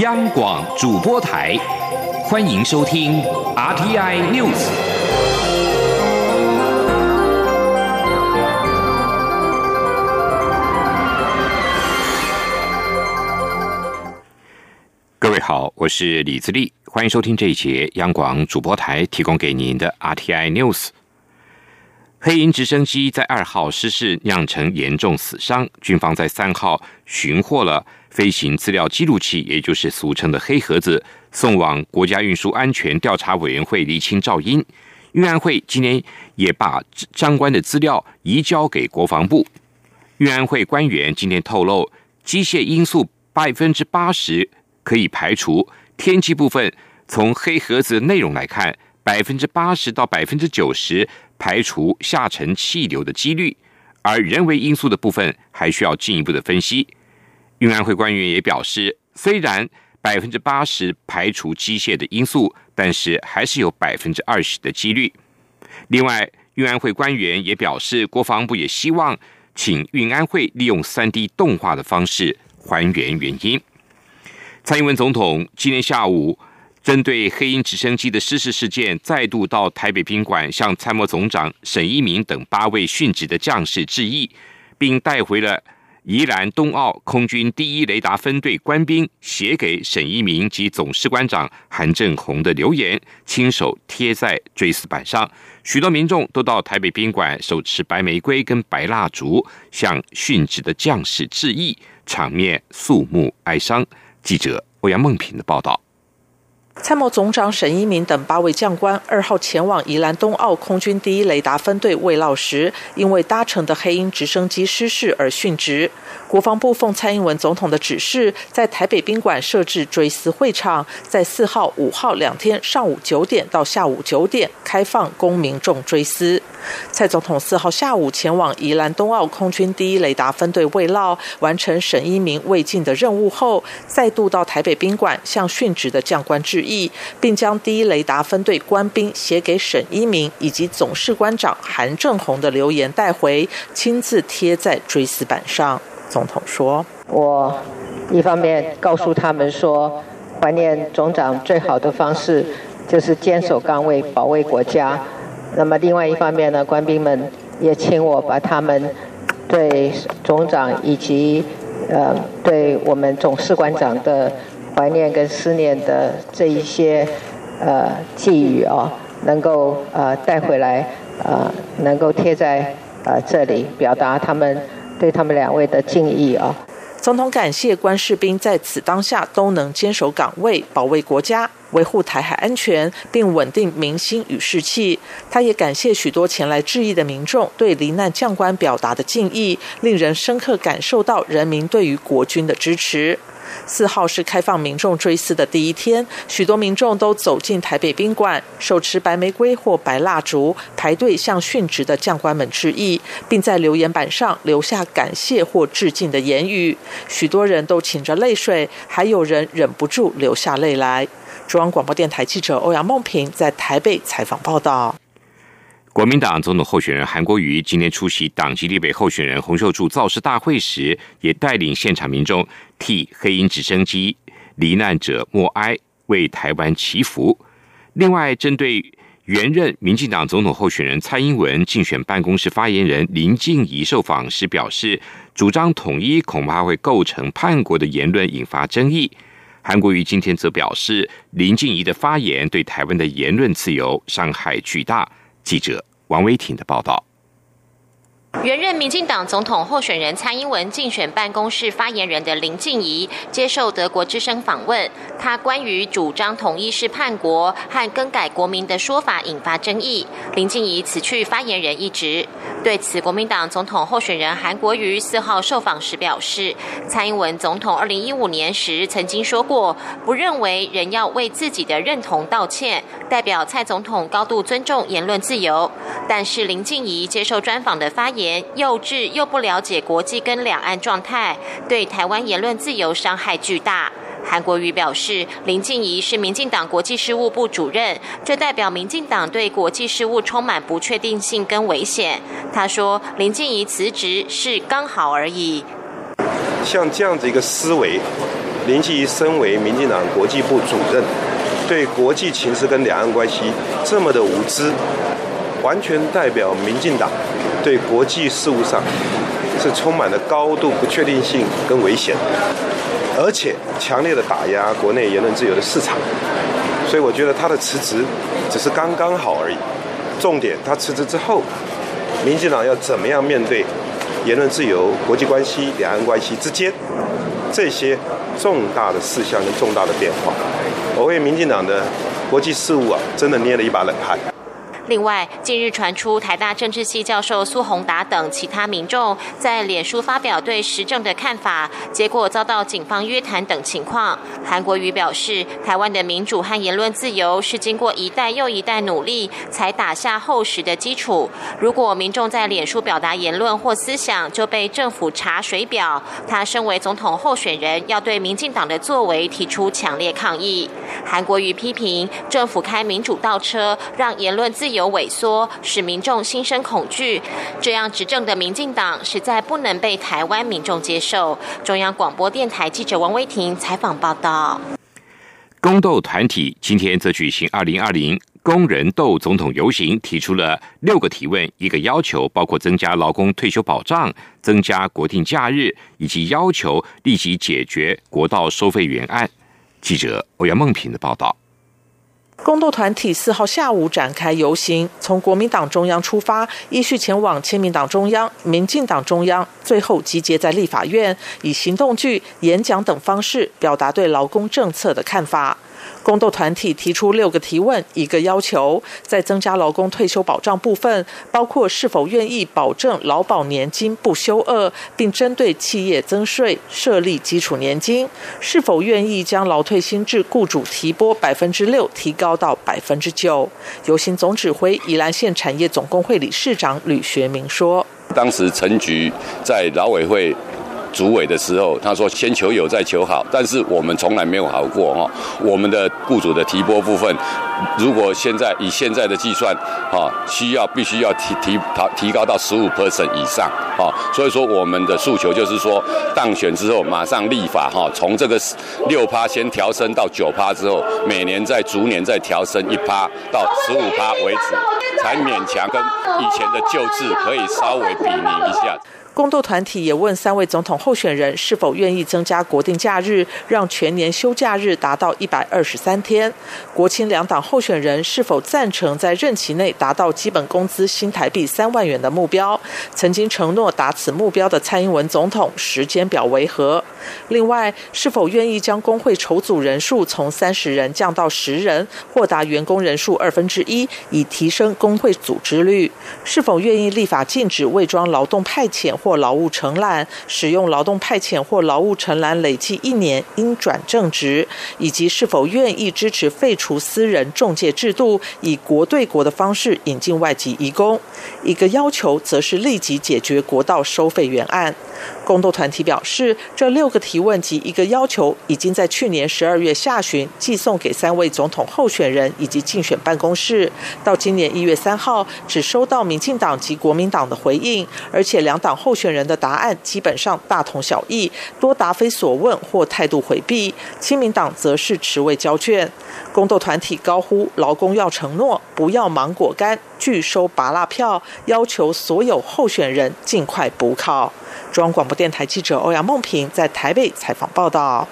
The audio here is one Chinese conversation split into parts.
央广主播台，欢迎收听 RTI News。各位好，我是李自立，欢迎收听这一节央广主播台提供给您的 RTI News。黑鹰直升机在二号失事，酿成严重死伤。军方在三号寻获了飞行资料记录器，也就是俗称的“黑盒子”，送往国家运输安全调查委员会厘清噪音。运安会今天也把相关的资料移交给国防部。运安会官员今天透露，机械因素百分之八十可以排除，天气部分从黑盒子内容来看，百分之八十到百分之九十。排除下沉气流的几率，而人为因素的部分还需要进一步的分析。运安会官员也表示，虽然百分之八十排除机械的因素，但是还是有百分之二十的几率。另外，运安会官员也表示，国防部也希望请运安会利用三 D 动画的方式还原原因。蔡英文总统今天下午。针对黑鹰直升机的失事事件，再度到台北宾馆向参谋总长沈一鸣等八位殉职的将士致意，并带回了宜兰东澳空军第一雷达分队官兵写给沈一鸣及总士官长韩正红的留言，亲手贴在追思板上。许多民众都到台北宾馆手持白玫瑰跟白蜡烛，向殉职的将士致意，场面肃穆哀伤。记者欧阳梦平的报道。参谋总长沈一鸣等八位将官二号前往宜兰东澳空军第一雷达分队慰劳时，因为搭乘的黑鹰直升机失事而殉职。国防部奉蔡英文总统的指示，在台北宾馆设置追思会场，在四号、五号两天上午九点到下午九点开放供民众追思。蔡总统四号下午前往宜兰东澳空军第一雷达分队慰劳，完成沈一鸣未尽的任务后，再度到台北宾馆向殉职的将官致意，并将第一雷达分队官兵写给沈一鸣以及总士官长韩正红的留言带回，亲自贴在追思板上。总统说：“我一方面告诉他们说，怀念总长最好的方式就是坚守岗位，保卫国家。”那么，另外一方面呢，官兵们也请我把他们对总长以及呃对我们总士官长的怀念跟思念的这一些呃寄语啊，能够呃带回来，呃能够贴在呃这里，表达他们对他们两位的敬意啊。总统感谢官士兵在此当下都能坚守岗位，保卫国家，维护台海安全，并稳定民心与士气。他也感谢许多前来致意的民众对罹难将官表达的敬意，令人深刻感受到人民对于国军的支持。四号是开放民众追思的第一天，许多民众都走进台北宾馆，手持白玫瑰或白蜡烛，排队向殉职的将官们致意，并在留言板上留下感谢或致敬的言语。许多人都噙着泪水，还有人忍不住流下泪来。中央广播电台记者欧阳梦平在台北采访报道。国民党总统候选人韩国瑜今天出席党籍立委候选人洪秀柱造势大会时，也带领现场民众替黑鹰直升机罹难者默哀，为台湾祈福。另外，针对原任民进党总统候选人蔡英文竞选办公室发言人林静怡受访时表示，主张统一恐怕会构成叛国的言论，引发争议。韩国瑜今天则表示，林静怡的发言对台湾的言论自由伤害巨大。记者王维挺的报道。原任民进党总统候选人蔡英文竞选办公室发言人的林静怡接受德国之声访问，他关于主张统一是叛国和更改国民的说法引发争议。林静怡辞去发言人一职。对此，国民党总统候选人韩国瑜四号受访时表示，蔡英文总统二零一五年时曾经说过，不认为人要为自己的认同道歉，代表蔡总统高度尊重言论自由。但是林静怡接受专访的发言。幼稚又不了解国际跟两岸状态，对台湾言论自由伤害巨大。韩国瑜表示，林静怡是民进党国际事务部主任，这代表民进党对国际事务充满不确定性跟危险。他说，林静怡辞职是刚好而已。像这样子一个思维。林静怡身为民进党国际部主任，对国际情势跟两岸关系这么的无知，完全代表民进党对国际事务上是充满了高度不确定性跟危险，而且强烈的打压国内言论自由的市场。所以我觉得他的辞职只是刚刚好而已。重点，他辞职之后，民进党要怎么样面对言论自由、国际关系、两岸关系之间这些重大的事项跟重大的变化？我为民进党的国际事务啊，真的捏了一把冷汗。另外，近日传出台大政治系教授苏宏达等其他民众在脸书发表对时政的看法，结果遭到警方约谈等情况。韩国瑜表示，台湾的民主和言论自由是经过一代又一代努力才打下厚实的基础。如果民众在脸书表达言论或思想就被政府查水表，他身为总统候选人要对民进党的作为提出强烈抗议。韩国瑜批评政府开民主倒车，让言论自有萎缩，使民众心生恐惧。这样执政的民进党实在不能被台湾民众接受。中央广播电台记者王威婷采访报道。公斗团体今天则举行二零二零工人斗总统游行，提出了六个提问，一个要求，包括增加劳工退休保障、增加国定假日，以及要求立即解决国道收费原案。记者欧阳梦平的报道。工斗团体四号下午展开游行，从国民党中央出发，依序前往亲民党中央、民进党中央，最后集结在立法院，以行动剧、演讲等方式表达对劳工政策的看法。工斗团体提出六个提问，一个要求，在增加劳工退休保障部分，包括是否愿意保证劳保年金不休二，并针对企业增税设立基础年金；是否愿意将劳退薪制雇主提拨百分之六提高到百分之九。游行总指挥宜兰县产业总工会理事长吕学明说：“当时陈局在劳委会。”主委的时候，他说先求有再求好，但是我们从来没有好过哈。我们的雇主的提拨部分，如果现在以现在的计算，哈，需要必须要提提提高到十五 percent 以上，哈。所以说我们的诉求就是说，当选之后马上立法哈，从这个六趴先调升到九趴之后，每年再逐年再调升一趴到十五趴为止，才勉强跟以前的旧制可以稍微比拟一下。工斗团体也问三位总统候选人是否愿意增加国定假日，让全年休假日达到一百二十三天。国青两党候选人是否赞成在任期内达到基本工资新台币三万元的目标？曾经承诺达此目标的蔡英文总统时间表为何？另外，是否愿意将工会筹组人数从三十人降到十人，或达员工人数二分之一，以提升工会组织率？是否愿意立法禁止伪装劳动派遣或劳务承揽，使用劳动派遣或劳务承揽累计一年应转正职？以及是否愿意支持废除私人中介制度，以国对国的方式引进外籍移工？一个要求则是立即解决国道收费原案。工斗团体表示，这六个提问及一个要求，已经在去年十二月下旬寄送给三位总统候选人以及竞选办公室。到今年一月三号，只收到民进党及国民党的回应，而且两党候选人的答案基本上大同小异，多答非所问或态度回避。亲民党则是持未交卷。工斗团体高呼劳工要承诺，不要芒果干，拒收拔蜡票，要求所有候选人尽快补考。中广播电台记者欧阳梦平在台北采访报道。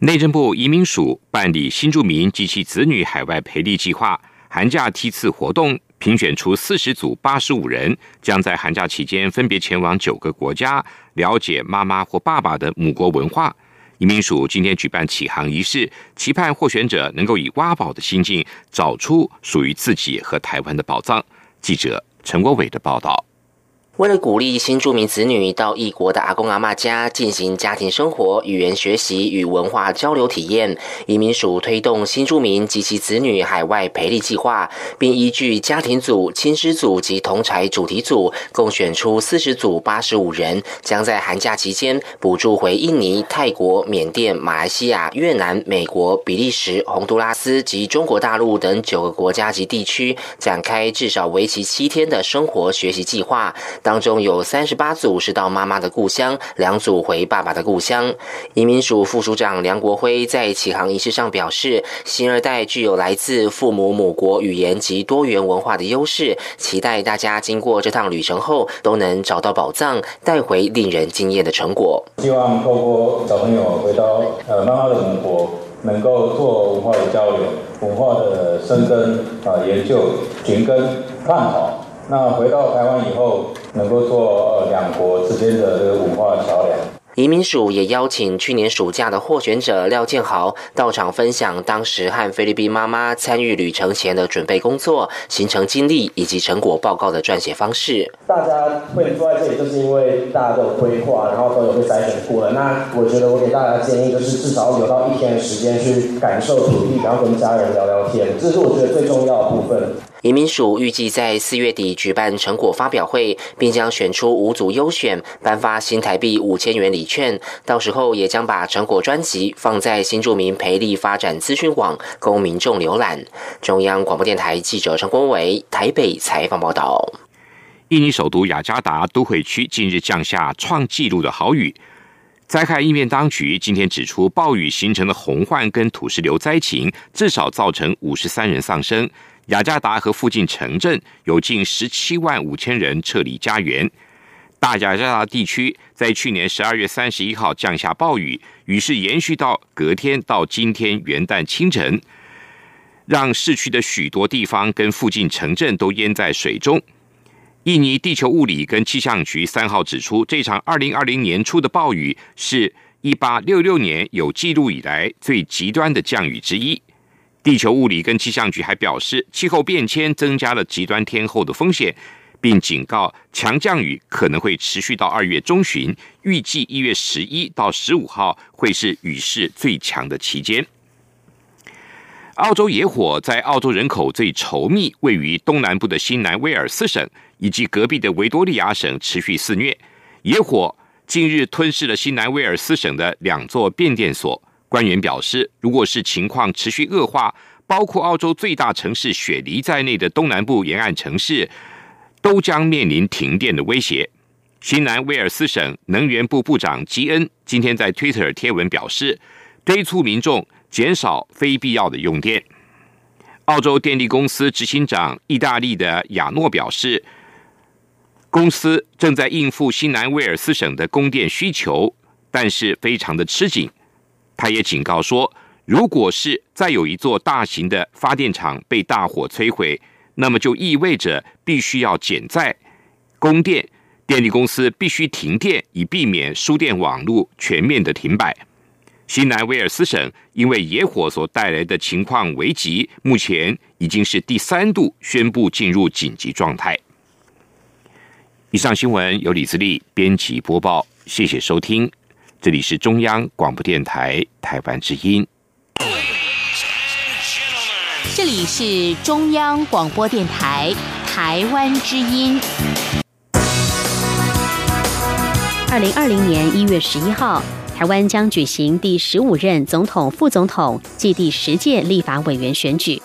内政部移民署办理新住民及其子女海外培力计划寒假梯次活动，评选出四十组八十五人，将在寒假期间分别前往九个国家，了解妈妈或爸爸的母国文化。移民署今天举办启航仪式，期盼获选者能够以挖宝的心境，找出属于自己和台湾的宝藏。记者陈国伟的报道。为了鼓励新住民子女到异国的阿公阿妈家进行家庭生活、语言学习与文化交流体验，移民署推动新住民及其子女海外培力计划，并依据家庭组、亲师组及同才主题组，共选出四十组八十五人，将在寒假期间补助回印尼、泰国、缅甸、马来西亚、越南、美国、比利时、洪都拉斯及中国大陆等九个国家及地区，展开至少为期七天的生活学习计划。当中有三十八组是到妈妈的故乡，两组回爸爸的故乡。移民署副署长梁国辉在启航仪式上表示，新二代具有来自父母母国语言及多元文化的优势，期待大家经过这趟旅程后都能找到宝藏，带回令人惊艳的成果。希望透过小朋友回到呃妈妈的母国，能够做文化的交流、文化的深耕啊研究、寻根探讨。那回到台湾以后，能够做呃两国之间的这个文化桥梁。移民署也邀请去年暑假的获选者廖建豪到场分享当时和菲律宾妈妈参与旅程前的准备工作、行程经历以及成果报告的撰写方式。大家会坐在这里，就是因为大家都有规划，然后都有被筛选过了。那我觉得我给大家建议就是，至少有到一天的时间去感受土地，然后跟家人聊聊天，这是我觉得最重要的部分。移民署预计在四月底举办成果发表会，并将选出五组优选，颁发新台币五千元礼券。到时候也将把成果专辑放在新著名培力发展资讯网，供民众浏览。中央广播电台记者陈国伟台北采访报道。印尼首都雅加达都会区近日降下创纪录的豪雨，灾害应变当局今天指出，暴雨形成的洪患跟土石流灾情，至少造成五十三人丧生。雅加达和附近城镇有近十七万五千人撤离家园。大雅加达地区在去年十二月三十一号降下暴雨，雨势延续到隔天到今天元旦清晨，让市区的许多地方跟附近城镇都淹在水中。印尼地球物理跟气象局三号指出，这场二零二零年初的暴雨是一八六六年有记录以来最极端的降雨之一。地球物理跟气象局还表示，气候变迁增加了极端天候的风险，并警告强降雨可能会持续到二月中旬，预计一月十一到十五号会是雨势最强的期间。澳洲野火在澳洲人口最稠密、位于东南部的新南威尔斯省以及隔壁的维多利亚省持续肆虐，野火近日吞噬了新南威尔斯省的两座变电所。官员表示，如果是情况持续恶化，包括澳洲最大城市雪梨在内的东南部沿岸城市都将面临停电的威胁。新南威尔斯省能源部部长吉恩今天在 Twitter 贴文表示，敦促民众减少非必要的用电。澳洲电力公司执行长意大利的亚诺表示，公司正在应付新南威尔斯省的供电需求，但是非常的吃紧。他也警告说，如果是再有一座大型的发电厂被大火摧毁，那么就意味着必须要减载供电，电力公司必须停电，以避免输电网络全面的停摆。新南威尔斯省因为野火所带来的情况危急，目前已经是第三度宣布进入紧急状态。以上新闻由李自力编辑播报，谢谢收听。这里是中央广播电台台湾之音。这里是中央广播电台台湾之音。二零二零年一月十一号，台湾将举行第十五任总统、副总统暨第十届立法委员选举。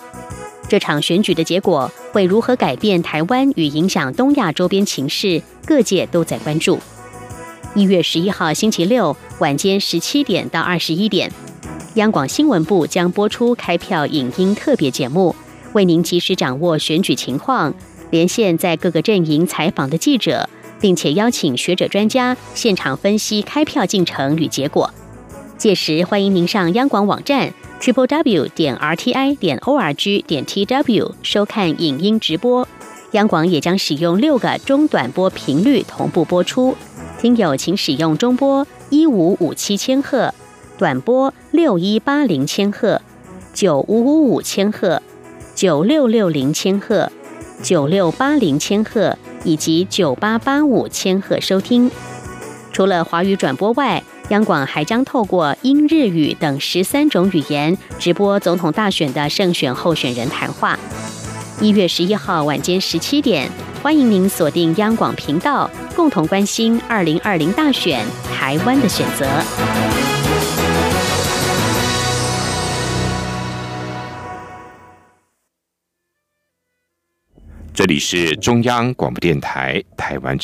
这场选举的结果会如何改变台湾与影响东亚周边情势，各界都在关注。一月十一号星期六晚间十七点到二十一点，央广新闻部将播出开票影音特别节目，为您及时掌握选举情况，连线在各个阵营采访的记者，并且邀请学者专家现场分析开票进程与结果。届时欢迎您上央广网站 triple w 点 r t i 点 o r g 点 t w 收看影音直播。央广也将使用六个中短波频率同步播出。听友请使用中波一五五七千赫、短波六一八零千赫、九五五五千赫、九六六零千赫、九六八零千赫以及九八八五千赫收听。除了华语转播外，央广还将透过英、日语等十三种语言直播总统大选的胜选候选人谈话。一月十一号晚间十七点，欢迎您锁定央广频道，共同关心二零二零大选台湾的选择。这里是中央广播电台台湾之。